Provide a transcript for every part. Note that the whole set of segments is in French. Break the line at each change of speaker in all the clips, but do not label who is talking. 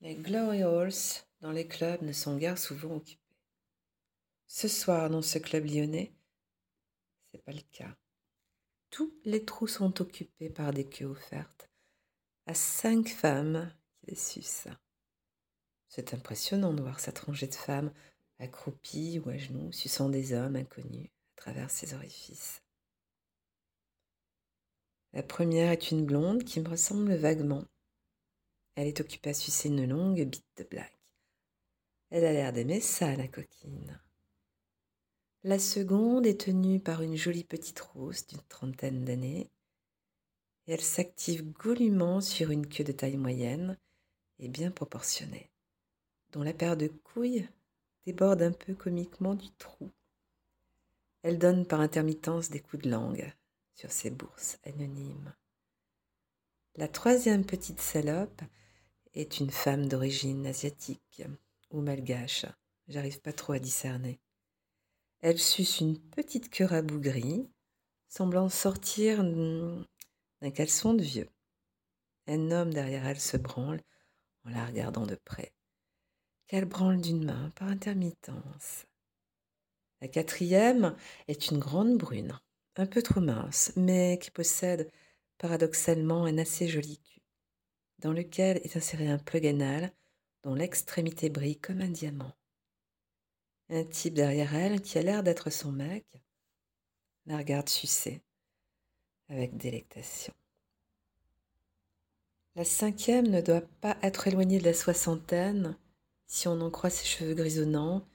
Les glory holes dans les clubs ne sont guère souvent occupés. Ce soir, dans ce club lyonnais, c'est pas le cas. Tous les trous sont occupés par des queues offertes à cinq femmes qui les sucent. C'est impressionnant de voir cette rangée de femmes accroupies ou à genoux, suçant des hommes inconnus à travers ces orifices. La première est une blonde qui me ressemble vaguement. Elle est occupée à sucer une longue bite de blague. Elle a l'air d'aimer ça, la coquine. La seconde est tenue par une jolie petite rousse d'une trentaine d'années, et elle s'active goulûment sur une queue de taille moyenne et bien proportionnée, dont la paire de couilles déborde un peu comiquement du trou. Elle donne par intermittence des coups de langue, sur ses bourses anonymes. La troisième petite salope est une femme d'origine asiatique ou malgache, j'arrive pas trop à discerner. Elle suce une petite queue rabougrie, semblant sortir d'un caleçon de vieux. Un homme derrière elle se branle en la regardant de près, qu'elle branle d'une main par intermittence. La quatrième est une grande brune, un peu trop mince, mais qui possède paradoxalement un assez joli cul, dans lequel est inséré un plug anal dont l'extrémité brille comme un diamant. Un type derrière elle, qui a l'air d'être son mec, la regarde sucer avec délectation. La cinquième ne doit pas être éloignée de la soixantaine si on en croit ses cheveux grisonnants,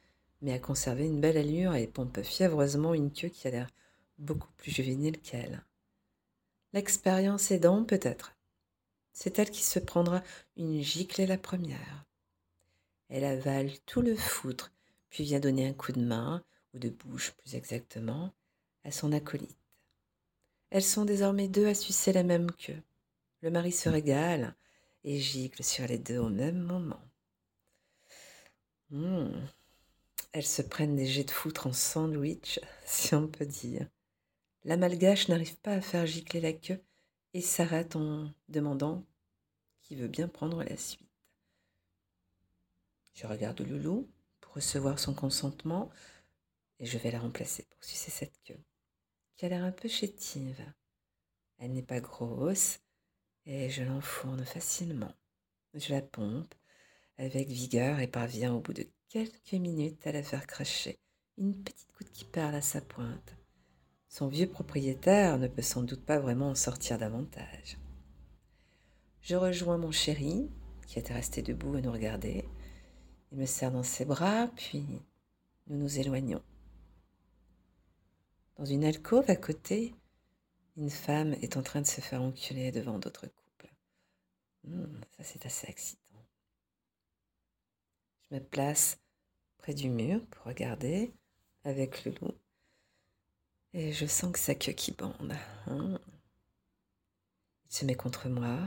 mais a conservé une belle allure et pompe fiévreusement une queue qui a l'air beaucoup plus juvénile qu'elle. L'expérience aidant peut-être. C'est elle qui se prendra une giclée la première. Elle avale tout le foudre, puis vient donner un coup de main, ou de bouche plus exactement, à son acolyte. Elles sont désormais deux à sucer la même queue. Le mari se régale et gicle sur les deux au même moment. Mmh. Elles se prennent des jets de foutre en sandwich, si on peut dire. La malgache n'arrive pas à faire gicler la queue et s'arrête en demandant qui veut bien prendre la suite. Je regarde Loulou pour recevoir son consentement et je vais la remplacer pour sucer cette queue, qui a l'air un peu chétive. Elle n'est pas grosse et je l'enfourne facilement. Je la pompe avec vigueur et parviens au bout de quelques minutes à la faire cracher une petite goutte qui parle à sa pointe. Son vieux propriétaire ne peut sans doute pas vraiment en sortir davantage. Je rejoins mon chéri, qui était resté debout à nous regarder. Il me serre dans ses bras, puis nous nous éloignons. Dans une alcôve à côté, une femme est en train de se faire enculer devant d'autres couples. Hmm, ça, c'est assez excitant. Je me place près du mur pour regarder avec le loup. Et je sens que sa queue qui bande. Hein. Il se met contre moi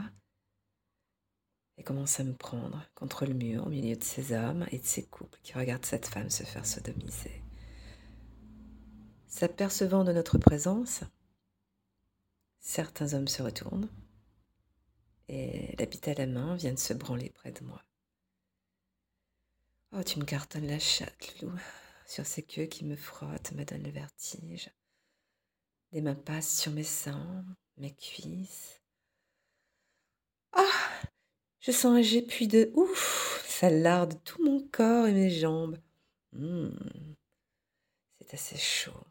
et commence à me prendre contre le mur au milieu de ces hommes et de ces couples qui regardent cette femme se faire sodomiser. S'apercevant de notre présence, certains hommes se retournent et la bite à la main vient de se branler près de moi. Oh, tu me cartonnes la chatte, loup. Sur ces queues qui me frottent, me donnent le vertige. Des mains passent sur mes seins, mes cuisses. Je sens un jet puis de ouf Ça larde tout mon corps et mes jambes. Hmm, c'est assez chaud.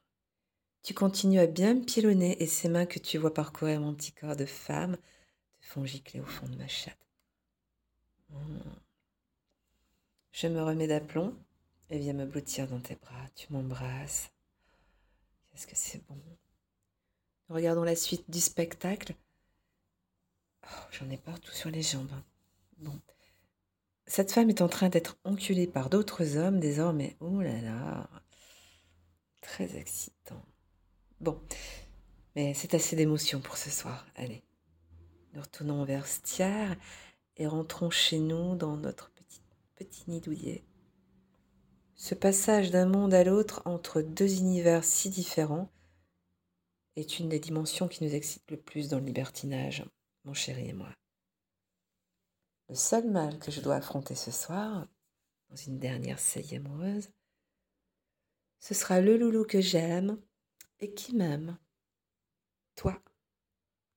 Tu continues à bien me pilonner et ces mains que tu vois parcourir mon petit corps de femme te font gicler au fond de ma chatte. Hmm. Je me remets d'aplomb et viens me blottir dans tes bras. Tu m'embrasses. Qu'est-ce que c'est bon? Regardons la suite du spectacle. Oh, J'en ai partout sur les jambes. Cette femme est en train d'être enculée par d'autres hommes désormais. Oh là là. Très excitant. Bon. Mais c'est assez d'émotion pour ce soir. Allez. Nous retournons vers Stier et rentrons chez nous dans notre petit, petit nid douillet. Ce passage d'un monde à l'autre entre deux univers si différents est une des dimensions qui nous excite le plus dans le libertinage, mon chéri et moi. Le seul mal que je dois affronter ce soir, dans une dernière saillie amoureuse, ce sera le loulou que j'aime et qui m'aime. Toi.